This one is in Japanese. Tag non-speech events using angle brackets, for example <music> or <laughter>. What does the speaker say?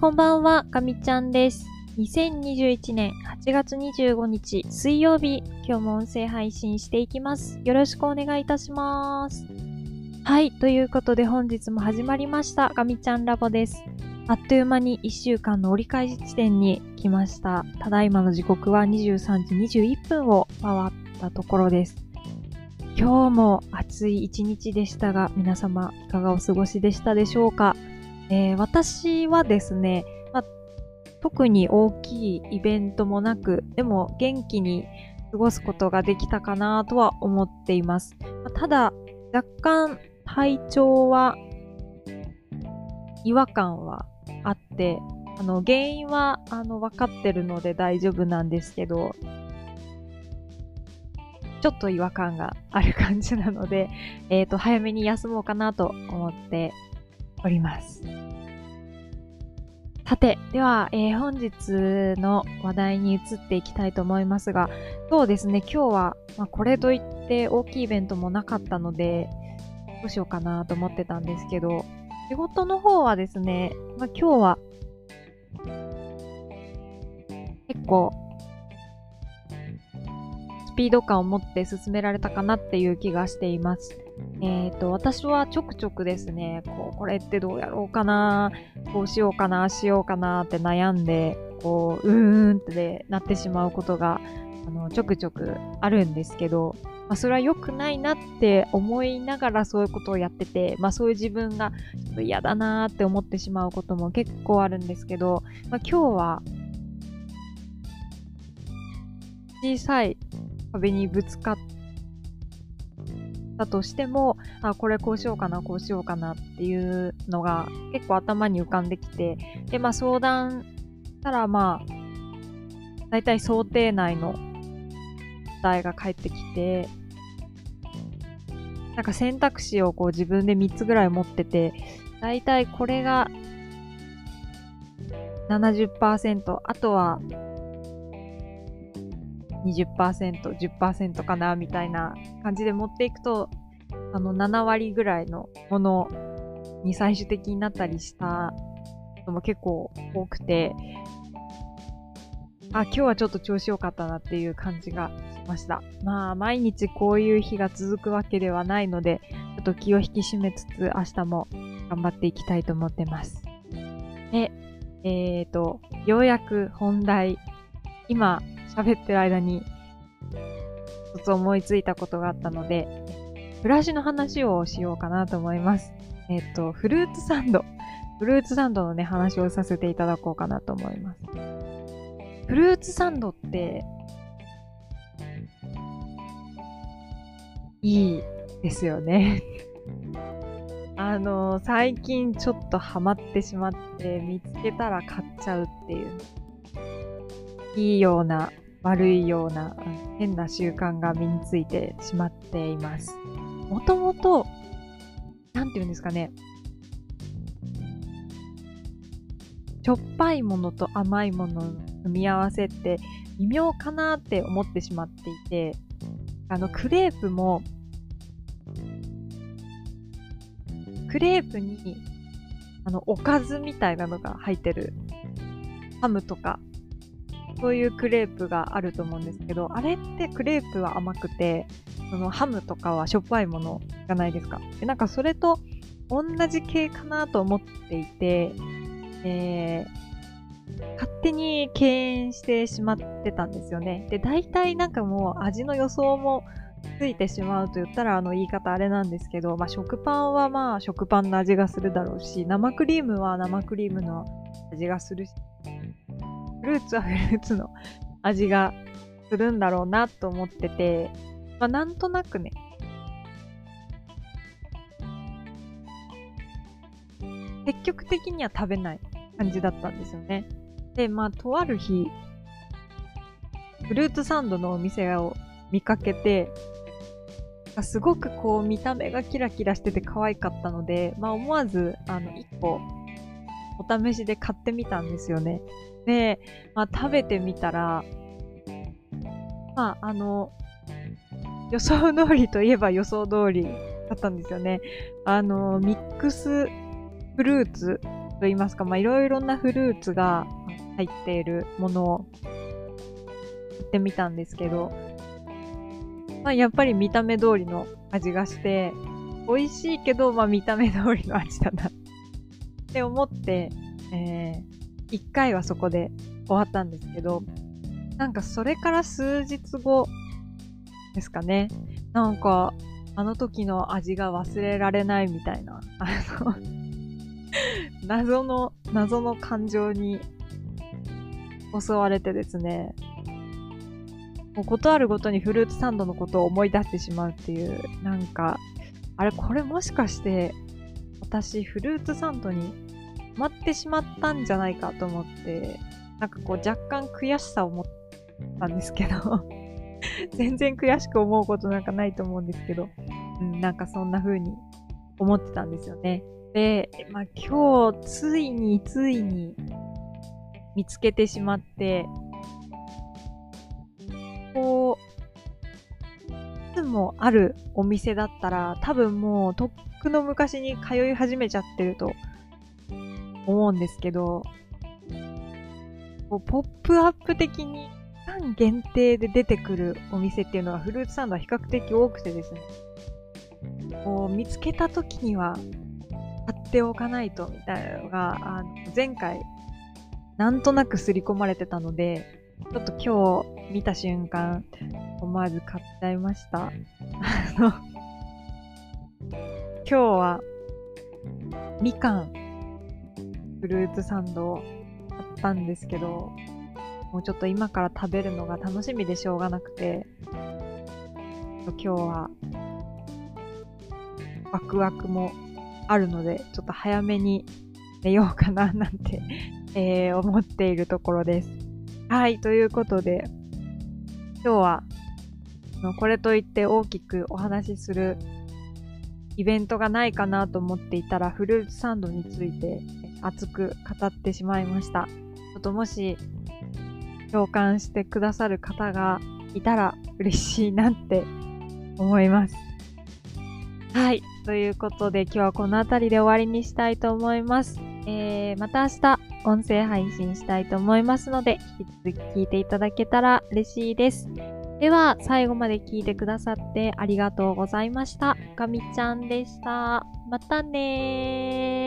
こんばんは、かみちゃんです。2021年8月25日水曜日、今日も音声配信していきます。よろしくお願いいたします。はい、ということで本日も始まりました、かみちゃんラボです。あっという間に1週間の折り返し地点に来ました。ただいまの時刻は23時21分を回ったところです。今日も暑い一日でしたが、皆様いかがお過ごしでしたでしょうか、えー私はですね、まあ、特に大きいイベントもなく、でも元気に過ごすことができたかなとは思っています。まあただ、若干体調は違和感はあって、あの原因はあの分かってるので大丈夫なんですけど、ちょっと違和感がある感じなので、えっ、と、早めに休もうかなと思っております。さて、では、えー本日の話題に移っていきたいと思いますが、そうですね、今日は、まあ、これといって大きいイベントもなかったので、どうしようかなと思ってたんですけど、仕事の方はですね、まあ、今日は、結構、ピード感を持って進められたかなっていう気がしています。えっ、と、私はちょくちょくですね、こう、これってどうやろうかな、こうしようかな、しようかなって悩んで、こう、うーんってなってしまうことが、あの、ちょくちょくあるんですけど、まあ、それは良くないなって思いながらそういうことをやってて、まあそういう自分がちょっと嫌だなーって思ってしまうことも結構あるんですけど、まあ今日は小さい壁にぶつかったとしても、あ、これこうしようかな、こうしようかなっていうのが結構頭に浮かんできて、で、まあ相談したらまあ、大体想定内の答えが返ってきて、なんか選択肢をこう自分で3つぐらい持ってて、大体これが70%、あとは20%、10%かな、みたいな感じで持っていくと、あの、7割ぐらいのものに最終的になったりしたのも結構多くて、あ、今日はちょっと調子良かったなっていう感じがしました。まあ、毎日こういう日が続くわけではないので、ちょっと気を引き締めつつ、明日も頑張っていきたいと思ってます。で、えーと、ようやく本題、今喋ってる間に、一つ思いついたことがあったので、フラシの話をしようかなと思います。えっ、と、フルーツサンド。フルーツサンドのね、話をさせていただこうかなと思います。フルーツサンドって、いいですよね。<laughs> あの、最近ちょっとハマってしまって、見つけたら買っちゃうっていう。いいような、悪いような、変な習慣が身についてしまっています。もともと、なんて言うんですかね。しょっぱいものと甘いものの組み合わせって微妙かなって思ってしまっていて、あの、クレープも、クレープに、あの、おかずみたいなのが入ってる、ハムとか、そういうクレープがあると思うんですけど、あれってクレープは甘くて、そのハムとかはしょっぱいものじゃないですか？でなんかそれと同じ系かなと思っていて、えー、勝手に敬遠してしまってたんですよね。で、大体なんかもう味の予想もついてしまうと言ったらあの言い方あれなんですけど、まあ食パンはまあ食パンの味がするだろうし、生クリームは生クリームの味がするし、ルーツはフルーツの味がするんだろうなと思ってて、まあなんとなくね、積極的には食べない感じだったんですよね。で、まあとある日、フルーツサンドのお店を見かけて、すごくこう見た目がキラキラしてて可愛かったので、まあ思わずあの1個お試しで買ってみたんですよね。で、まあ食べてみたら、まああの、予想通りといえば予想通りだったんですよね。あの、ミックスフルーツと言いますか、まあ、いろいろなフルーツが入っているものをやってみたんですけど、まあ、やっぱり見た目通りの味がして、美味しいけど、まあ、見た目通りの味だなっって思って、えー、一回はそこで終わったんですけど、なんかそれから数日後ですかね。なんか、あの時の味が忘れられないみたいな、あの謎の、謎の感情に襲われてですね、もうことあるごとにフルーツサンドのことを思い出してしまうっていう、なんか、あれ、これもしかして、私、フルーツサンドに止まってしまったんじゃないかと思って、なんかこう、若干悔しさを持ったんですけど <laughs> 全然悔しく思うことなんかないと思うんですけど、うん、なんかそんな風に思ってたんですよね。で、まあ今日、ついについに見つけてしまって、もあるお店だったら、多分もうとっくの昔に通い始めちゃってると思うんですけど、ポップアップ的に期間限定で出てくるお店っていうのはフルーツサンドは比較的多くてですね、こう見つけた時には買っておかないとみたいなのが、あの前回なんとなく刷り込まれてたので、ちょっと今日見た瞬間、思わず買っちゃいました。あの、今日はみかんフルーツサンドを買ったんですけど、もうちょっと今から食べるのが楽しみでしょうがなくて、今日はワクワクもあるので、ちょっと早めに寝ようかななんてえー、思っているところです。はい、ということで、今日は、これといって大きくお話しするイベントがないかなと思っていたら、フルーツサンドについて熱く語ってしまいました。ちょっともし共感してくださる方がいたら嬉しいなって思います。はい。ということで今日はこの辺りで終わりにしたいと思います。えー、また明日音声配信したいと思いますので、引き続き聞いていただけたら嬉しいです。では、最後まで聞いてくださってありがとうございました。かみちゃんでした。またねー。